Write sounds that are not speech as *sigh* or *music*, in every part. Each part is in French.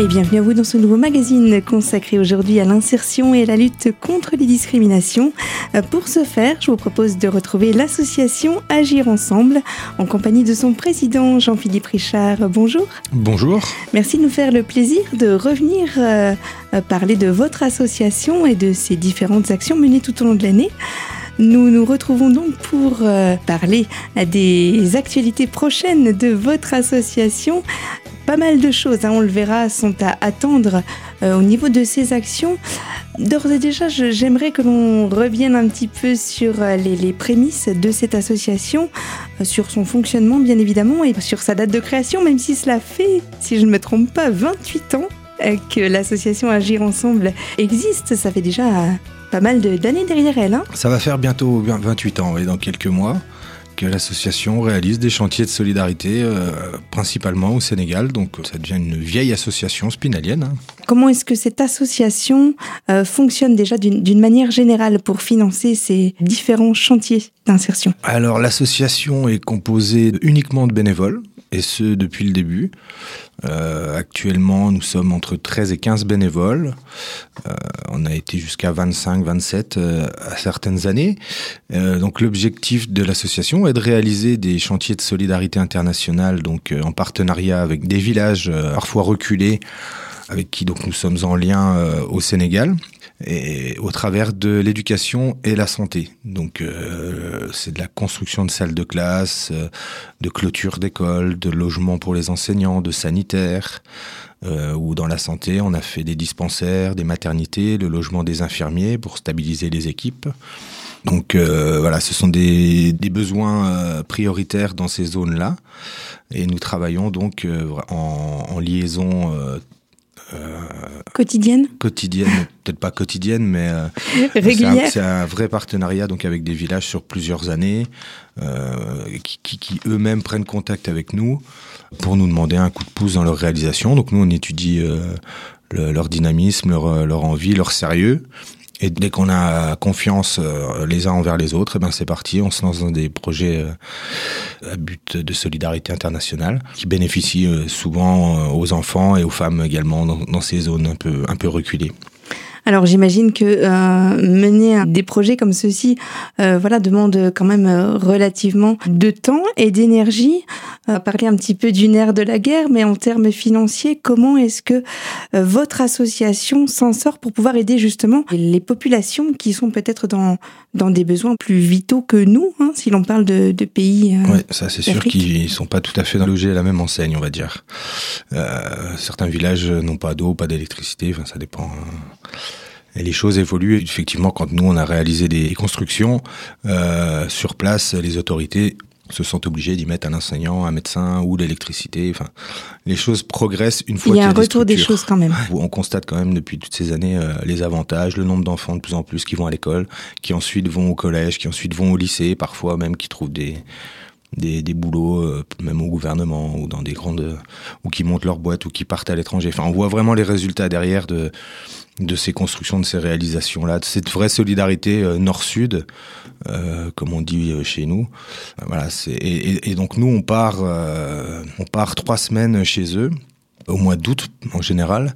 et bienvenue à vous dans ce nouveau magazine consacré aujourd'hui à l'insertion et à la lutte contre les discriminations. Pour ce faire, je vous propose de retrouver l'association Agir Ensemble en compagnie de son président Jean-Philippe Richard. Bonjour. Bonjour. Merci de nous faire le plaisir de revenir euh, parler de votre association et de ses différentes actions menées tout au long de l'année. Nous nous retrouvons donc pour euh, parler des actualités prochaines de votre association pas mal de choses, hein, on le verra, sont à attendre euh, au niveau de ces actions. D'ores et déjà, j'aimerais que l'on revienne un petit peu sur euh, les, prémices de cette association, sur son fonctionnement bien évidemment et sur sa date de création, même si cela fait, si je ne me trompe pas, 28 ans que l'association Agir Ensemble existe. Ça fait déjà pas mal d'années derrière elle. Hein. Ça va faire bientôt 28 ans, et dans quelques mois l'association réalise des chantiers de solidarité euh, principalement au Sénégal. Donc ça devient une vieille association spinalienne. Hein. Comment est-ce que cette association euh, fonctionne déjà d'une manière générale pour financer ces différents chantiers d'insertion? Alors l'association est composée uniquement de bénévoles et ce depuis le début. Euh, actuellement, nous sommes entre 13 et 15 bénévoles. Euh, on a été jusqu'à 25, 27 euh, à certaines années. Euh, donc l'objectif de l'association est de réaliser des chantiers de solidarité internationale, donc en partenariat avec des villages parfois reculés, avec qui donc nous sommes en lien au Sénégal et au travers de l'éducation et la santé. Donc c'est de la construction de salles de classe, de clôture d'écoles, de logements pour les enseignants, de sanitaires. Euh, ou dans la santé, on a fait des dispensaires, des maternités, le logement des infirmiers pour stabiliser les équipes. Donc euh, voilà, ce sont des, des besoins prioritaires dans ces zones-là. Et nous travaillons donc en, en, liaison euh, quotidienne? Quotidienne, peut-être pas quotidienne, mais euh, régulière. *laughs* C'est un, vrai partenariat donc avec des villages sur plusieurs années euh, qui, qui, eux-mêmes prennent contact avec nous pour nous demander un coup de pouce dans leur réalisation. Donc nous, on étudie leur dynamisme, leur, leur envie, leur sérieux. Et dès qu'on a confiance euh, les uns envers les autres, et eh ben c'est parti, on se lance dans des projets euh, à but de solidarité internationale qui bénéficient euh, souvent aux enfants et aux femmes également dans ces zones un peu un peu reculées. Alors j'imagine que euh, mener des projets comme ceux-ci euh, voilà, demande quand même euh, relativement de temps et d'énergie. On va parler un petit peu d'une ère de la guerre, mais en termes financiers, comment est-ce que votre association s'en sort pour pouvoir aider justement les populations qui sont peut-être dans, dans des besoins plus vitaux que nous, hein, si l'on parle de, de pays Oui, ça c'est sûr qu'ils sont pas tout à fait logés à la même enseigne, on va dire. certains villages n'ont pas d'eau, pas d'électricité, enfin ça dépend. Hein. Et les choses évoluent effectivement quand nous on a réalisé des constructions euh, sur place, les autorités se sont obligées d'y mettre un enseignant, un médecin ou l'électricité. Enfin, les choses progressent une fois. Il y a un retour des, choses quand même. On constate quand même depuis toutes ces années euh, les avantages, le nombre d'enfants de plus en plus qui vont à l'école, qui ensuite vont au collège, qui ensuite vont au lycée, parfois même qui trouvent des des, des boulots, euh, même au gouvernement ou dans des grandes, ou qui montent leur boîte ou qui partent à l'étranger. Enfin, on voit vraiment les résultats derrière de de ces constructions, de ces réalisations-là, de cette vraie solidarité euh, nord-sud, euh, comme on dit euh, chez nous. Voilà, c'est et, et, donc nous on part, on part trois semaines chez eux au mois d'août en général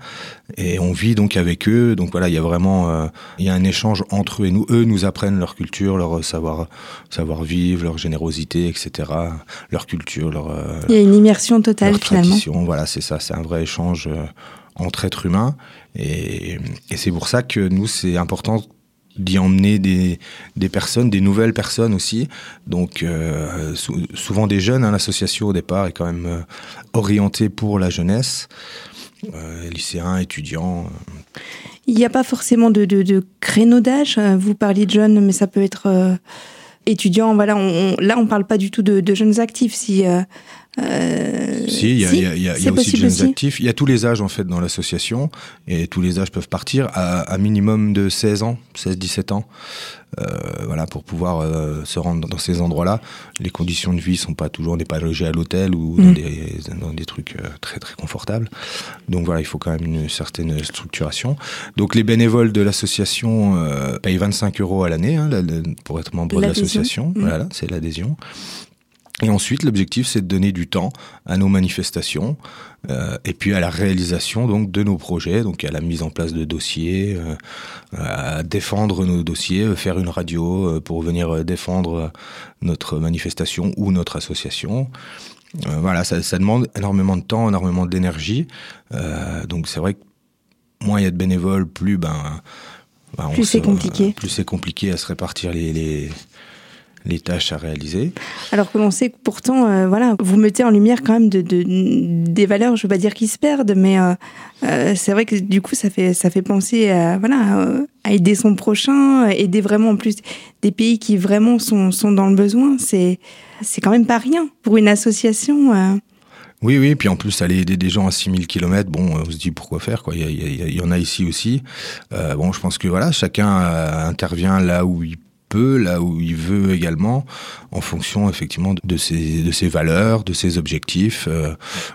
et on vit donc avec eux. Donc voilà il y a vraiment il y a un échange entre eux et nous. Eux nous apprennent leur culture leur savoir savoir vivre leur générosité etc leur culture leur il y a une immersion totale leur finalement. voilà c'est ça. C'est un vrai échange entre êtres humains. Et, et c'est pour ça que nous, c'est important d'y emmener des, des personnes, des nouvelles personnes aussi. Donc euh, souvent des jeunes. Hein, L'association au départ est quand même euh, orientée pour la jeunesse, euh, lycéens, étudiants. Il n'y a pas forcément de, de, de créneau d'âge. Vous parliez de jeunes, mais ça peut être euh, étudiant. Voilà, là on parle pas du tout de, jeunes actifs. Euh, si, il y a, y a, y a, y a aussi de jeunes aussi. actifs. Il y a tous les âges en fait dans l'association et tous les âges peuvent partir à, à minimum de 16 ans, 16-17 ans. Euh, voilà, pour pouvoir euh, se rendre dans ces endroits-là. Les conditions de vie sont pas toujours, on n'est pas logé à l'hôtel ou dans, mmh. des, dans des trucs euh, très très confortables. Donc voilà, il faut quand même une certaine structuration. Donc les bénévoles de l'association payent 25 euros à l'année hein, pour être membre de l'association. Mmh. Voilà, c'est l'adhésion. Et ensuite, l'objectif, c'est de donner du temps à nos manifestations euh, et puis à la réalisation donc de nos projets, donc à la mise en place de dossiers, euh, à défendre nos dossiers, euh, faire une radio euh, pour venir défendre notre manifestation ou notre association. Euh, voilà, ça, ça, demande énormément de temps, énormément d'énergie. donc c'est vrai que moins il y a de bénévoles, plus ben, ben plus c'est compliqué. plus c'est compliqué à se répartir les, les les tâches à réaliser. Alors que l'on sait que pourtant, euh, voilà, vous mettez en lumière quand même de, de des valeurs, je veux pas dire qui se perdent, mais euh, euh, c'est vrai que du coup, ça fait, ça fait penser à, voilà, à aider son prochain, aider vraiment en plus des pays qui vraiment sont, sont dans le besoin. C'est, c'est quand même pas rien pour une association. Oui, oui, puis en plus, aller aider des gens à 6000 km, bon, on se dit pourquoi faire, quoi. Il y, a, il y en a ici aussi. Euh, bon, je pense que voilà, chacun intervient là où il là où il veut également, en fonction effectivement de ses, de ses valeurs, de ses objectifs. Euh,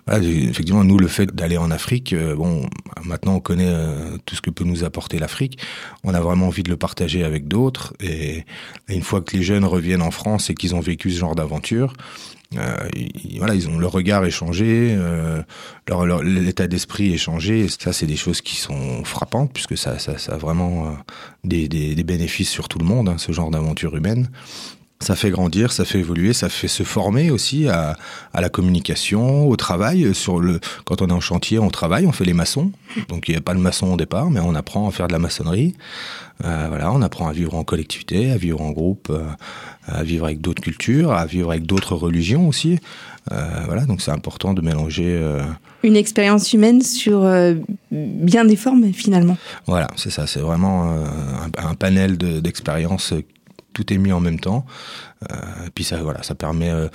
effectivement, nous, le fait d'aller en Afrique, euh, bon, maintenant on connaît euh, tout ce que peut nous apporter l'Afrique. On a vraiment envie de le partager avec d'autres. Et, et, une fois que les jeunes reviennent en France et qu'ils ont vécu ce genre d'aventure, ils, voilà, ils ont le regard échangé, euh, leur, leur l'état d'esprit échangé. Et ça, c'est des choses qui sont frappantes puisque ça, ça, ça a vraiment euh, des, des, des, bénéfices sur tout le monde, hein, ce genre d'aventure humaine. Ça fait grandir, ça fait évoluer, ça fait se former aussi à, à, la communication, au travail. Sur le, quand on est en chantier, on travaille, on fait les maçons. Donc il n'y a pas de maçon au départ, mais on apprend à faire de la maçonnerie. Euh, voilà, on apprend à vivre en collectivité, à vivre en groupe, euh, à vivre avec d'autres cultures, à vivre avec d'autres religions aussi. Euh, voilà, donc c'est important de mélanger. Une expérience humaine sur bien des formes finalement. Voilà, c'est ça. C'est vraiment un, un, panel d'expériences. De, tout est mis en même temps. Euh, puis ça, voilà, ça permet euh,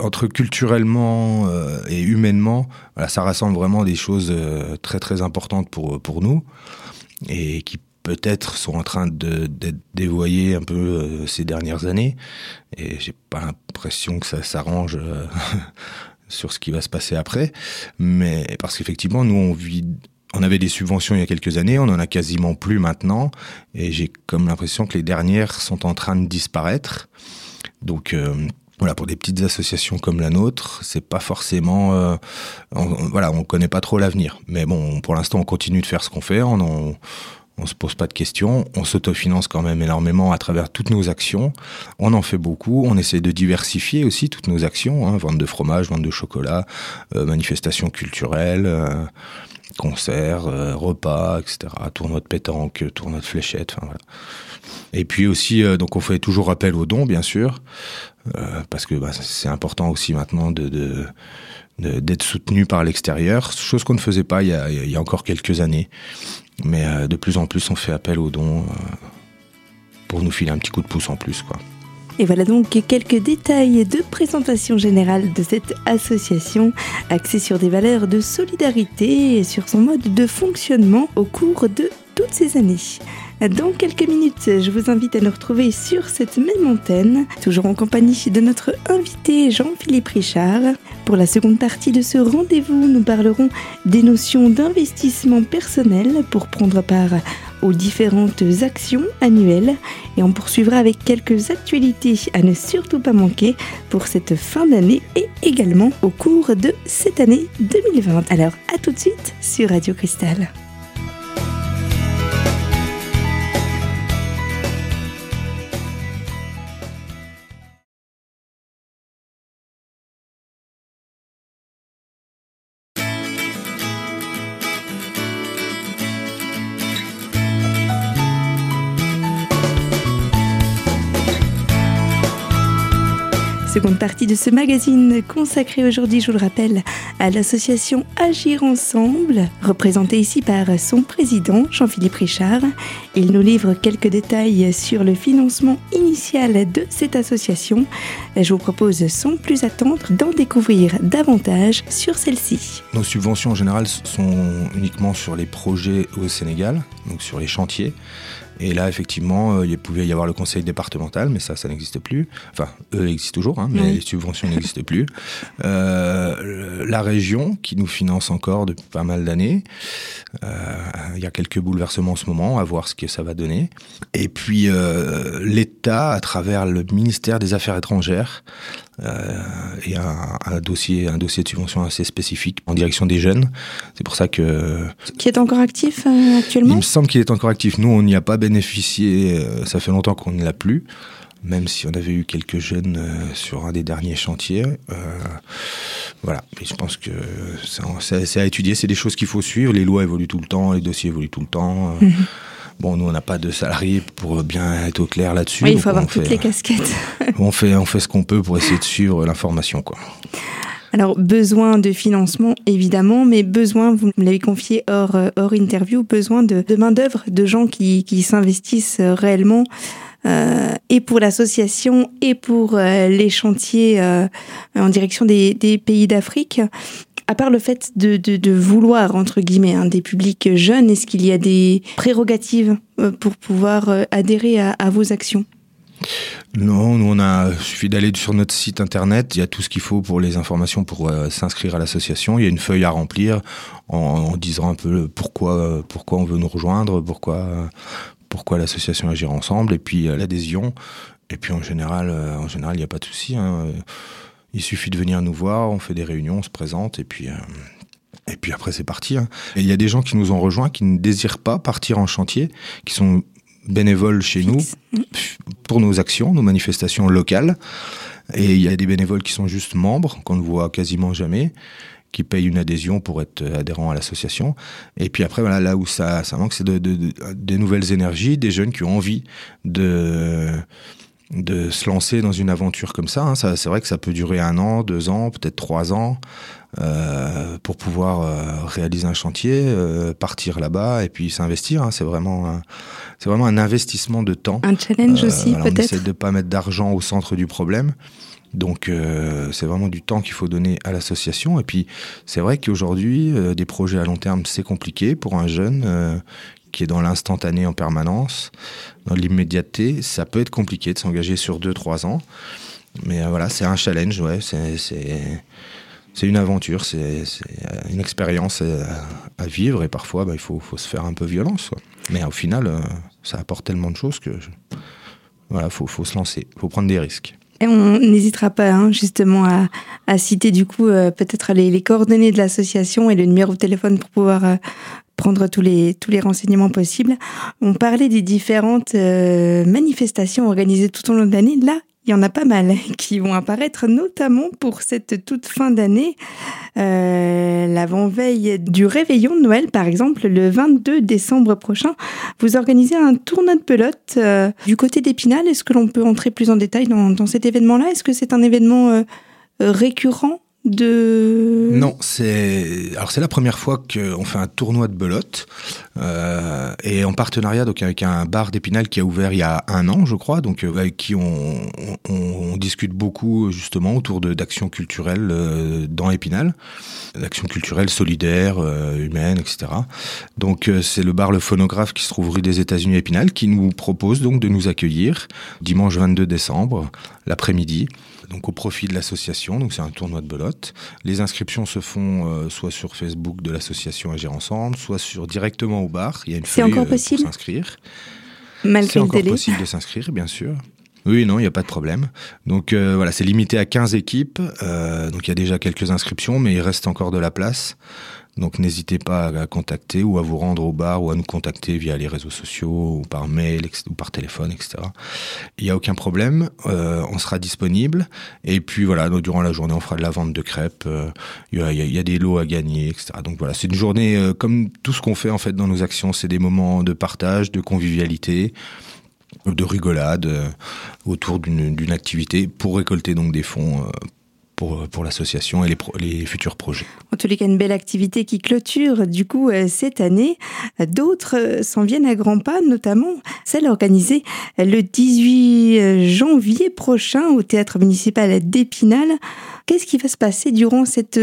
entre culturellement euh, et humainement, ça rassemble vraiment des choses euh, très très importantes pour pour nous et qui peut-être sont en train d'être dévoyés un peu ces dernières années. Et j'ai pas l'impression que ça s'arrange *laughs* sur ce qui va se passer après. Mais parce qu'effectivement, nous, on vit on avait des subventions il y a quelques années, on en a quasiment plus maintenant, et j'ai comme l'impression que les dernières sont en train de disparaître. Donc euh, voilà, pour des petites associations comme la nôtre, c'est pas forcément, euh, on, voilà, on connaît pas trop l'avenir. Mais bon, pour l'instant, on continue de faire ce qu'on fait, on, on, on se pose pas de questions, on s'autofinance quand même énormément à travers toutes nos actions, on en fait beaucoup, on essaie de diversifier aussi toutes nos actions, hein, vente de fromage, vente de chocolat, euh, manifestations culturelles. Euh, concerts, euh, repas, etc. Tournoi de pétanque, tournoi de fléchettes. Voilà. Et puis aussi, donc on fait toujours appel aux dons, bien sûr, parce que bah, c'est important aussi maintenant d'être soutenu par l'extérieur, chose qu'on ne faisait pas il y a encore quelques années. Mais euh, de plus en plus, on fait appel aux dons euh, pour nous filer un petit coup de pouce en plus, quoi. Et voilà donc quelques détails de présentation générale de cette association axée sur des valeurs de solidarité et sur son mode de fonctionnement au cours de toutes ces années. Dans quelques minutes, je vous invite à nous retrouver sur cette même antenne, toujours en compagnie de notre invité Jean-Philippe Richard. Pour la seconde partie de ce rendez-vous, nous parlerons des notions d'investissement personnel pour prendre part aux différentes actions annuelles et on poursuivra avec quelques actualités à ne surtout pas manquer pour cette fin d'année et également au cours de cette année 2020. Alors à tout de suite sur Radio Cristal. Seconde partie de ce magazine consacré aujourd'hui, je vous le rappelle, à l'association Agir Ensemble, représentée ici par son président Jean-Philippe Richard. Il nous livre quelques détails sur le financement initial de cette association. Je vous propose sans plus attendre d'en découvrir davantage sur celle-ci. Nos subventions en général sont uniquement sur les projets au Sénégal, donc sur les chantiers. Et là, effectivement, euh, il pouvait y avoir le conseil départemental, mais ça, ça n'existe plus. Enfin, eux existent toujours, hein, mais oui. les subventions n'existent plus. Euh, la région, qui nous finance encore depuis pas mal d'années. Euh, il y a quelques bouleversements en ce moment, à voir ce que ça va donner. Et puis, euh, l'État, à travers le ministère des Affaires étrangères, et un, dossier, un dossier de subvention assez spécifique en direction des jeunes. C'est pour ça que... Qui est encore actif actuellement Il me semble qu'il est encore actif. Nous, on n'y a pas bénéficié, ça fait longtemps qu'on ne l'a plus même si on avait eu quelques jeunes euh, sur un des derniers chantiers. Euh, voilà, je pense que c'est à étudier, c'est des choses qu'il faut suivre. Les lois évoluent tout le temps, les dossiers évoluent tout le temps. Euh, mhm. Bon, nous, on n'a pas de salariés pour bien être au clair là-dessus. Oui, il faut avoir toutes les casquettes. *laughs* on, fait, on fait ce qu'on peut pour essayer de suivre l'information. quoi. Alors, besoin de financement, évidemment, mais besoin, vous me l'avez confié hors, hors interview, besoin de, de main-d'œuvre, de gens qui, qui s'investissent réellement euh, et pour l'association et pour euh, les chantiers euh, en direction des, des pays d'Afrique. À part le fait de, de, vouloir, entre guillemets, hein, des publics jeunes, est-ce qu'il y a des prérogatives pour pouvoir adhérer à, vos actions? Non, nous on a suffit d'aller sur notre site internet. Il y a tout ce qu'il faut pour les informations pour s'inscrire à l'association. Il y a une feuille à remplir en, en, disant un peu pourquoi pourquoi on veut nous rejoindre, pourquoi pourquoi l'association Agir Ensemble, et puis euh, l'adhésion. Et puis en général, euh, en général, il n'y a pas de souci. Hein. Il suffit de venir nous voir, on fait des réunions, on se présente, et puis. Euh, et puis après, c'est parti. Hein. Et il y a des gens qui nous ont rejoints, qui ne désirent pas partir en chantier, qui sont bénévoles chez nous pour nos actions, nos manifestations locales. Et il y a des bénévoles qui sont juste membres, qu'on ne voit quasiment jamais qui payent une adhésion pour être adhérent à l'association. Et puis après, voilà, là où ça, ça manque, c'est de, de, des nouvelles énergies, des jeunes qui ont envie de de se lancer dans une aventure comme ça. Hein. ça c'est vrai que ça peut durer un an, deux ans, peut-être trois ans, euh, pour pouvoir euh, réaliser un chantier, euh, partir là-bas et puis s'investir. Hein. c'est vraiment, c'est vraiment un investissement de temps. Un challenge aussi, peut-être. On essaie de pas mettre d'argent au centre du problème. Donc euh, c'est vraiment du temps qu'il faut donner à l'association. Et puis c'est vrai qu'aujourd'hui, euh, des projets à long terme, c'est compliqué pour un jeune euh, qui est dans l'instantané en permanence, dans l'immédiateté. Ça peut être compliqué de s'engager sur 2-3 ans. Mais voilà, c'est un challenge, ouais. C'est une aventure, c'est une expérience à, vivre et parfois bah, il faut, faut, se faire un peu violence. Mais au final, ça apporte tellement de choses que voilà, faut, faut se lancer, faut prendre des risques. Et on n'hésitera pas hein, justement à, citer du coup euh, peut-être les, coordonnées de l'association et le numéro de téléphone pour pouvoir euh, prendre tous les, tous les renseignements possibles. On parlait des différentes euh, manifestations organisées tout au long de l'année. Là, il y en a pas mal *laughs* qui vont apparaître, notamment pour cette toute fin d'année. Euh, L'avant-veille du réveillon de Noël, par exemple, le 22 décembre prochain, vous organisez un tournoi de pelote euh, du côté d'Épinal. Est-ce que l'on peut entrer plus en détail dans, dans cet événement-là? Est-ce que c'est un événement récurrent de... Non, c'est alors c'est la première fois qu'on fait un tournoi de belote euh, et en partenariat donc avec un bar d'Épinal qui a ouvert il y a un an, je crois, donc euh, avec qui on, on, discute beaucoup justement autour de d'actions culturelles euh, dans Épinal, d'actions culturelles solidaires, euh, humaines, etc. Donc euh, c'est le bar Le Phonographe qui se trouve rue des États-Unis Épinal qui nous propose donc de nous accueillir dimanche 22 décembre l'après-midi donc au profit de l'association. Donc c'est un tournoi de belote. Les inscriptions se font euh, soit sur Facebook de l'association Agir Ensemble, soit sur directement au bar. Il y a une feuille encore euh, possible pour s'inscrire. Malgré c'est encore possible de s'inscrire, bien sûr. Oui, non, il n'y a pas de problème. Donc euh, voilà, c'est limité à 15 équipes. donc il y a déjà quelques inscriptions, mais il reste encore de la place. Donc n'hésitez pas à contacter ou à vous rendre au bar ou à nous contacter via les réseaux sociaux ou par mail ou par téléphone, etc. Il n'y a aucun problème, euh, on sera disponible. Et puis voilà, donc, durant la journée, on fera de la vente de crêpes. Euh, il y, a, des lots à gagner, etc. Donc voilà, c'est une journée euh, comme tout ce qu'on fait en fait dans nos actions, c'est des moments de partage, de convivialité de rigolade autour d'une activité pour récolter donc des fonds pour, pour l'association et les, futurs projets. En tous les cas, une belle activité qui clôture du coup euh, cette année. D'autres euh, s'en viennent à grands pas, notamment celle organisée le 18 euh, janvier prochain au théâtre municipal d'Épinal. Qu'est-ce qui va se passer durant cette,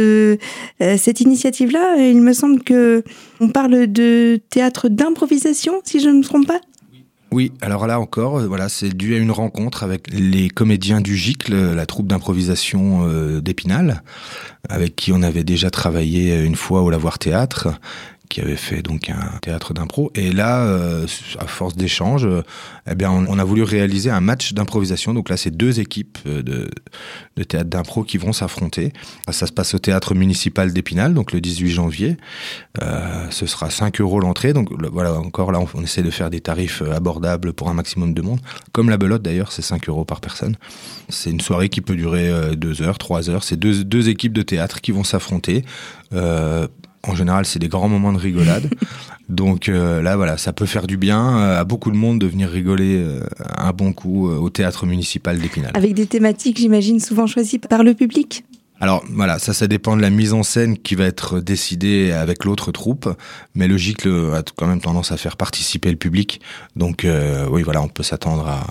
cette initiative-là? Il me semble que on parle de théâtre d'improvisation, si je ne me trompe pas. Oui, alors là encore, euh, voilà, c'est dû à une rencontre avec les comédiens du GICL, la troupe d'improvisation euh, d'Épinal, avec qui on avait déjà travaillé une fois au Lavoir Théâtre, qui avait fait donc un théâtre d'impro. Et là, euh, à force d'échanges, euh, eh bien, on, a voulu réaliser un match d'improvisation. Donc là, c'est deux équipes euh, de, de théâtre d'impro qui vont s'affronter. Ça se passe au théâtre municipal d'Épinal, donc le 18 janvier. Euh, ce sera 5 euros l'entrée. Donc voilà, encore là, on, essaie de faire des tarifs abordables pour un maximum de monde. Comme la belote d'ailleurs, c'est 5 euros par personne. C'est une soirée qui peut durer 2 heures, 3 heures. C'est deux, deux équipes de théâtre qui vont s'affronter. Euh, en général, c'est des grands moments de rigolade. *laughs* Donc euh, là, voilà, ça peut faire du bien à beaucoup de monde de venir rigoler euh, un bon coup au théâtre municipal d'Épinal. Avec des thématiques, j'imagine, souvent choisies par le public? Alors voilà, ça, ça dépend de la mise en scène qui va être décidée avec l'autre troupe, mais le GICLE a quand même tendance à faire participer le public. Donc oui, voilà, on peut s'attendre à,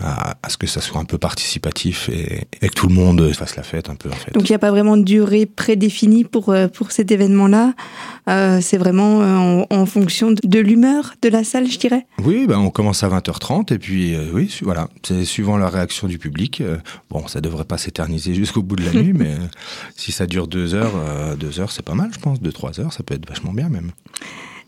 à, ce que ça soit un peu participatif et, que tout le monde fasse la fête un peu en fait. Donc il n'y a pas vraiment de durée prédéfinie pour, euh, pour cet événement-là. Euh, c'est vraiment euh, en, fonction de l'humeur de la salle, je dirais. Oui, ben on commence à 20h30 et puis oui, voilà, c'est suivant la réaction du public. bon, ça devrait pas s'éterniser jusqu'au bout de la nuit, *laughs* mais si ça dure deux heures, deux heures, c'est pas mal, je pense. Deux trois heures, ça peut être vachement bien même.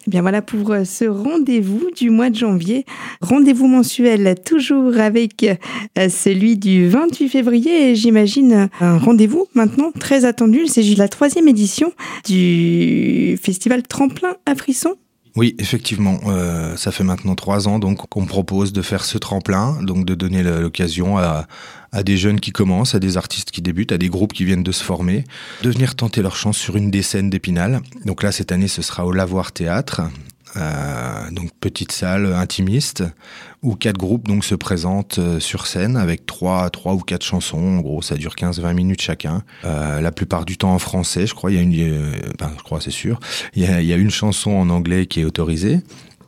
Eh bien voilà pour euh, ce rendez-vous du mois de janvier. Rendez-vous mensuel toujours avec euh, celui du 28 février j'imagine un rendez-vous maintenant très attendu. Il s'agit de la troisième édition du festival Tremplin à Frisson. Oui, effectivement, euh, ça fait maintenant trois ans donc qu'on propose de faire ce tremplin, donc de donner l'occasion à, à des jeunes qui commencent, à des artistes qui débutent, à des groupes qui viennent de se former, de venir tenter leur chance sur une des scènes d'Épinal. Donc là, cette année, ce sera au Lavoir Théâtre. Euh, donc petite salle intimiste où quatre groupes donc se présentent euh, sur scène avec trois trois ou quatre chansons. En gros ça dure 15-20 minutes chacun. Euh, la plupart du temps en français je crois. Il y a une enfin, je crois c'est sûr. Il y, a, il y a une chanson en anglais qui est autorisée.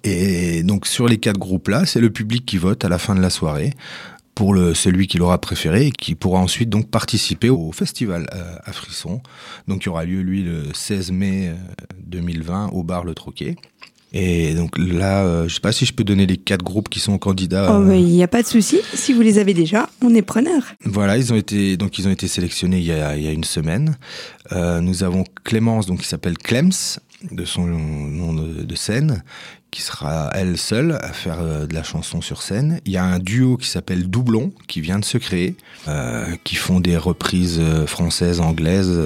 Et donc sur les quatre groupes là c'est le public qui vote à la fin de la soirée pour le, celui qui l'aura préféré et qui pourra ensuite donc participer au festival euh, à Frisson. Donc il y aura lieu lui le 16 mai 2020 au bar Le Troquet. Et donc là, euh, je sais pas si je peux donner les quatre groupes qui sont candidats. Oh, il n'y a pas de souci. Si vous les avez déjà, on est preneur. Voilà, ils ont été donc ils ont été sélectionnés il y a, il y a une semaine. Euh, nous avons Clémence, donc qui s'appelle Clems de son nom de, de, scène, qui sera elle seule à faire euh, de la chanson sur scène. Il y a un duo qui s'appelle Doublon, qui vient de se créer, euh, qui font des reprises euh, françaises, anglaises.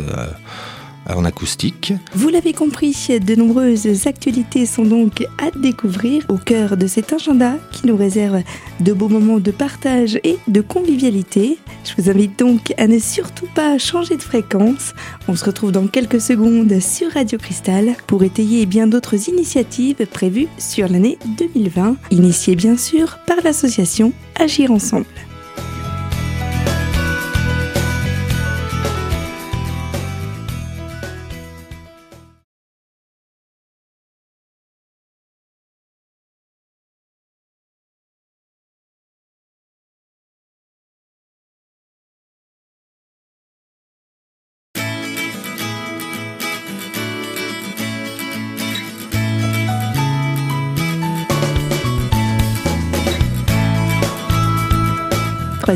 En acoustique. Vous l'avez compris, de nombreuses actualités sont donc à découvrir au cœur de cet agenda qui nous réserve de beaux moments de partage et de convivialité. Je vous invite donc à ne surtout pas changer de fréquence. On se retrouve dans quelques secondes sur Radio Cristal pour étayer bien d'autres initiatives prévues sur l'année 2020, initiées bien sûr par l'association Agir Ensemble.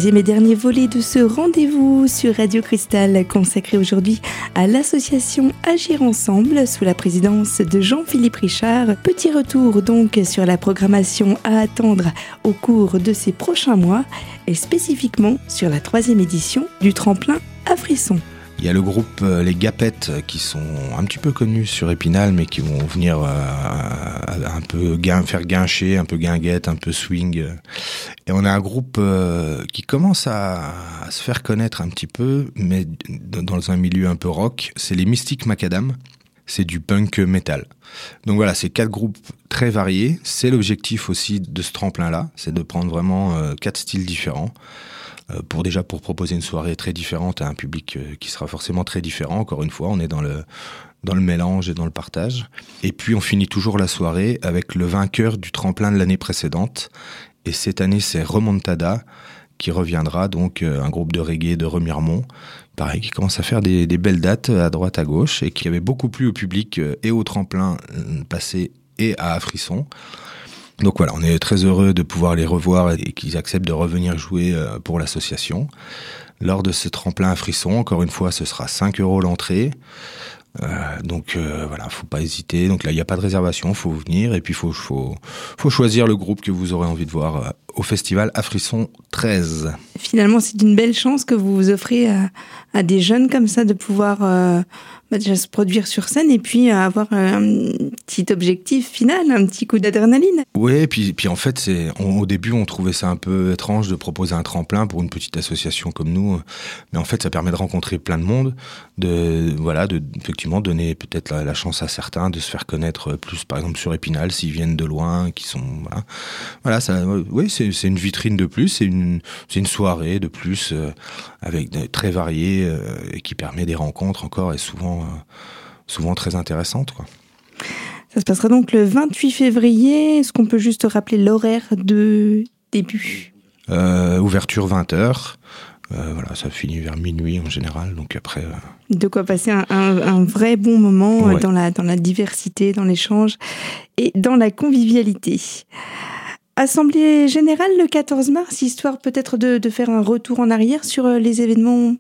Troisième et dernier volet de ce rendez-vous sur Radio Cristal consacré aujourd'hui à l'association Agir Ensemble sous la présidence de Jean-Philippe Richard. Petit retour donc sur la programmation à attendre au cours de ces prochains mois et spécifiquement sur la troisième édition du tremplin à frisson. Il y a le groupe euh, Les Gapettes qui sont un petit peu connus sur Épinal, mais qui vont venir euh, un peu gain, faire guincher, un peu guinguette, un peu swing. Et on a un groupe euh, qui commence à, se faire connaître un petit peu, mais dans un milieu un peu rock. C'est les Mystiques Macadam. C'est du punk metal. Donc voilà, c'est quatre groupes très variés. C'est l'objectif aussi de ce tremplin-là, c'est de prendre vraiment euh, quatre styles différents. Euh, pour déjà pour proposer une soirée très différente à un public euh, qui sera forcément très différent. Encore une fois, on est dans le dans le mélange et dans le partage. Et puis on finit toujours la soirée avec le vainqueur du tremplin de l'année précédente. Et cette année, c'est Remontada qui reviendra, donc euh, un groupe de reggae de Remiremont, pareil, qui commence à faire des, des, belles dates à droite à gauche et qui avait beaucoup plu au public et au tremplin passé et à Frisson. Donc voilà, on est très heureux de pouvoir les revoir et qu'ils acceptent de revenir jouer euh, pour l'association. Lors de ce tremplin à frisson, encore une fois, ce sera 5 euros l'entrée. Euh, donc euh, voilà, faut pas hésiter. Donc là, il n'y a pas de réservation, faut venir et puis faut, faut, faut choisir le groupe que vous aurez envie de voir euh, au festival Afrisson 13. Finalement, c'est une belle chance que vous vous offrez à, à des jeunes comme ça de pouvoir euh, bah, déjà se produire sur scène et puis avoir un petit objectif final, un petit coup d'adrénaline. Oui, et puis, puis en fait, c'est au début, on trouvait ça un peu étrange de proposer un tremplin pour une petite association comme nous, mais en fait, ça permet de rencontrer plein de monde, de voilà, de effectivement donner peut-être la, la, chance à certains de se faire connaître plus, par exemple sur Épinal, s'ils viennent de loin, qui sont voilà, voilà, ça, oui, c'est une vitrine de plus, c'est une, c'est une soirée de plus euh, avec de, très variée euh, et qui permet des rencontres encore et souvent, euh, souvent très intéressantes, quoi. Ça se passera donc le 28 février. Est-ce qu'on peut juste rappeler l'horaire de début? Euh, Ouverture 20h. Euh, voilà, ça finit vers minuit en général, donc après. Euh... De quoi passer un, un, un vrai bon moment ouais. dans, la, dans la diversité, dans l'échange et dans la convivialité. Assemblée générale le 14 mars, histoire peut-être de, de faire un retour en arrière sur euh, les événements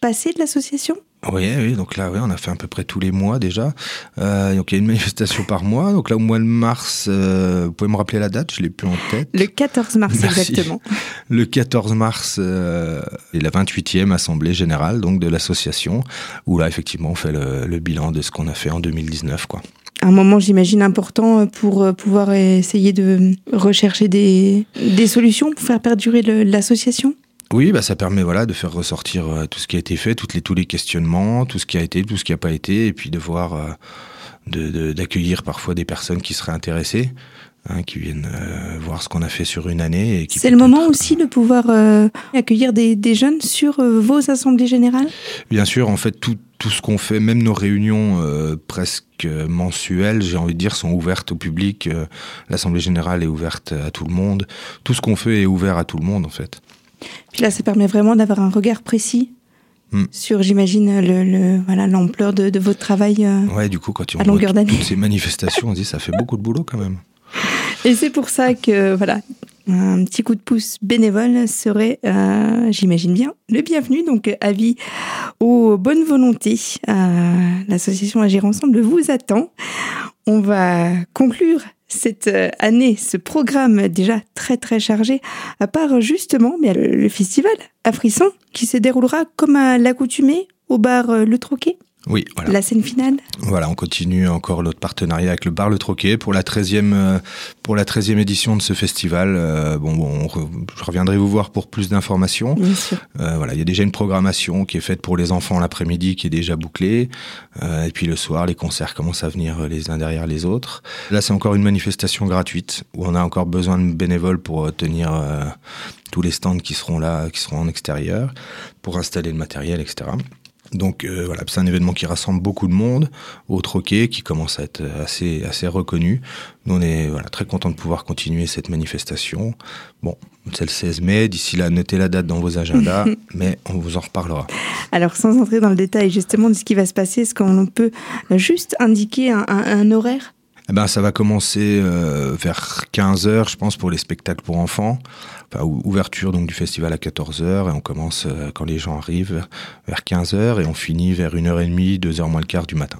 passés de l'association? Oui, oui, donc là, oui, on a fait à peu près tous les mois déjà. Euh, donc il y a une manifestation par mois. Donc là, au mois de mars, euh, vous pouvez me rappeler la date, je l'ai plus en tête. Le 14 mars, Merci. exactement. *laughs* Le 14 mars, euh, est la 28e assemblée générale donc de l'association, où là, effectivement, on fait le, le bilan de ce qu'on a fait en 2019, quoi un moment, j'imagine, important pour pouvoir essayer de rechercher des, des solutions pour faire perdurer l'association oui, bah ça permet voilà de faire ressortir euh, tout ce qui a été fait, toutes les tous les questionnements, tout ce qui a été, tout ce qui n'a pas été, et puis de voir, euh, d'accueillir parfois des personnes qui seraient intéressées, hein, qui viennent euh, voir ce qu'on a fait sur une année. C'est le moment aussi de pouvoir euh, accueillir des, des, jeunes sur euh, vos assemblées générales? Bien sûr, en fait tout tout ce qu'on fait, même nos réunions euh, presque mensuelles, j'ai envie de dire, sont ouvertes au public. Euh, L'Assemblée générale est ouverte à tout le monde. Tout ce qu'on fait est ouvert à tout le monde, en fait. Puis là, ça permet vraiment d'avoir un regard précis mm. sur, j'imagine, le, le, voilà l'ampleur de, de, votre travail. Euh, ouais, du coup, quand on voit toutes ces manifestations, on dit ça fait beaucoup de boulot quand même. Et c'est pour ça que voilà, un petit coup de pouce bénévole serait, euh, j'imagine bien, le bienvenu. Donc, avis aux bonnes volontés. Euh, L'association Agir Ensemble vous attend. On va conclure cette année, ce programme déjà très très chargé, à part justement mais le, le festival à Frisson qui se déroulera comme à l'accoutumée au bar euh, Le Troquet. Oui, voilà. La scène finale. Voilà, on continue encore notre partenariat avec le bar Le Troquet pour la 13e euh, pour la 13e édition de ce festival. Euh, bon, bon re, je reviendrai vous voir pour plus d'informations. Euh, voilà, il y a déjà une programmation qui est faite pour les enfants l'après-midi qui est déjà bouclée. Euh, et puis le soir, les concerts commencent à venir les uns derrière les autres. Là, c'est encore une manifestation gratuite où on a encore besoin de bénévoles pour tenir euh, tous les stands qui seront là, qui seront en extérieur, pour installer le matériel, etc. Donc euh, voilà, c'est un événement qui rassemble beaucoup de monde au Troquet, qui commence à être assez assez reconnu. Nous on est voilà très content de pouvoir continuer cette manifestation. Bon, c'est le 16 mai. D'ici là, notez la date dans vos agendas, *laughs* mais on vous en reparlera. Alors sans entrer dans le détail justement de ce qui va se passer, est-ce qu'on peut juste indiquer un, un, un horaire? Eh ben, ça va commencer euh, vers 15 heures, je pense, pour les spectacles pour enfants. Ouverture donc du festival à 14 heures et on commence euh, quand les gens arrivent vers 15 heures et on finit vers 1h30, 2h moins le quart du matin.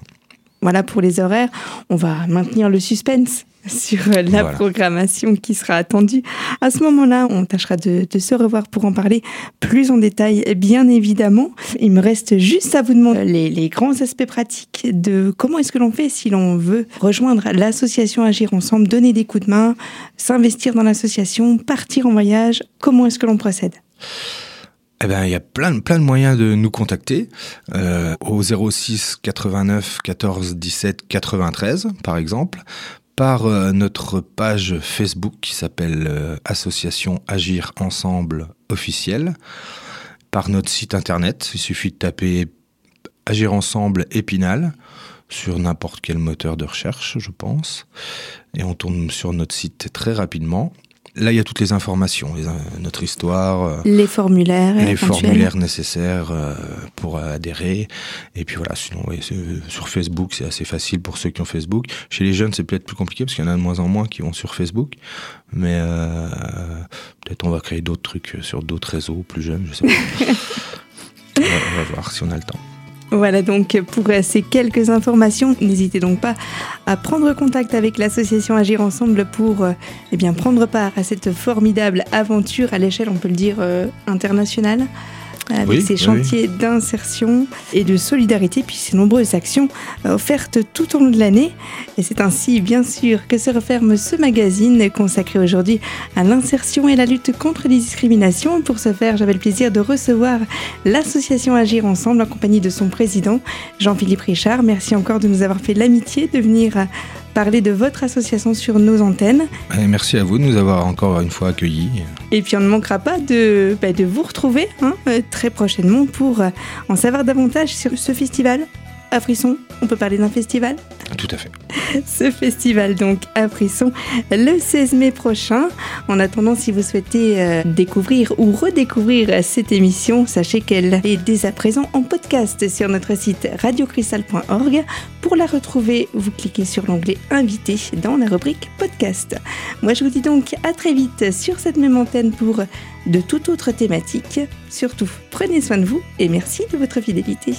Voilà pour les horaires. On va maintenir le suspense sur la voilà. programmation qui sera attendue. À ce moment-là, on tâchera de, de, se revoir pour en parler plus en détail, bien évidemment. Il me reste juste à vous demander les, les grands aspects pratiques de comment est-ce que l'on fait si l'on veut rejoindre l'association Agir Ensemble, donner des coups de main, s'investir dans l'association, partir en voyage. Comment est-ce que l'on procède? Eh ben, il y a plein, de moyens de nous contacter euh, au 06 89 14 17 93 par exemple par euh, notre page Facebook qui s'appelle euh, Association Agir Ensemble officielle, par notre site internet. Il suffit de taper Agir Ensemble Épinal sur n'importe quel moteur de recherche, je pense, et on tourne sur notre site très rapidement. Là, il y a toutes les informations, les, notre histoire, euh, les formulaires, les formulaires nécessaires euh, pour adhérer. Et puis voilà, sinon, sur Facebook, c'est assez facile pour ceux qui ont Facebook. Chez les jeunes, c'est peut-être plus compliqué parce qu'il y en a de moins en moins qui vont sur Facebook. Mais euh, peut-être on va créer d'autres trucs sur d'autres réseaux plus jeunes, je sais pas. *laughs* on, va, on va voir si on a le temps. Voilà donc pour ces quelques informations, n'hésitez donc pas à prendre contact avec l'association Agir Ensemble pour eh bien, prendre part à cette formidable aventure à l'échelle, on peut le dire, euh, internationale avec ces chantiers d'insertion et de solidarité, puis ces nombreuses actions offertes tout au long de l'année. Et c'est ainsi, bien sûr, que se referme ce magazine consacré aujourd'hui à l'insertion et la lutte contre les discriminations. Pour ce faire, j'avais le plaisir de recevoir l'association Agir Ensemble en compagnie de son président, Jean-Philippe Richard. Merci encore de nous avoir fait l'amitié de venir parler de votre association sur nos antennes. merci à vous de nous avoir encore une fois accueillis. Et puis on ne manquera pas de, bah, de vous retrouver hein, euh, très prochainement pour euh, en savoir davantage sur ce festival à Frisson. On peut parler d'un festival? Tout à fait. Ce festival donc à Frisson le 16 mai prochain. En attendant, si vous souhaitez euh, découvrir ou redécouvrir cette émission, sachez qu'elle est dès à présent en podcast sur notre site radiocristal.org. Pour la retrouver, vous cliquez sur l'onglet Invité dans la rubrique podcast. Moi, je vous dis donc à très vite sur cette même antenne pour de toute autre thématique. Surtout, prenez soin de vous et merci de votre fidélité.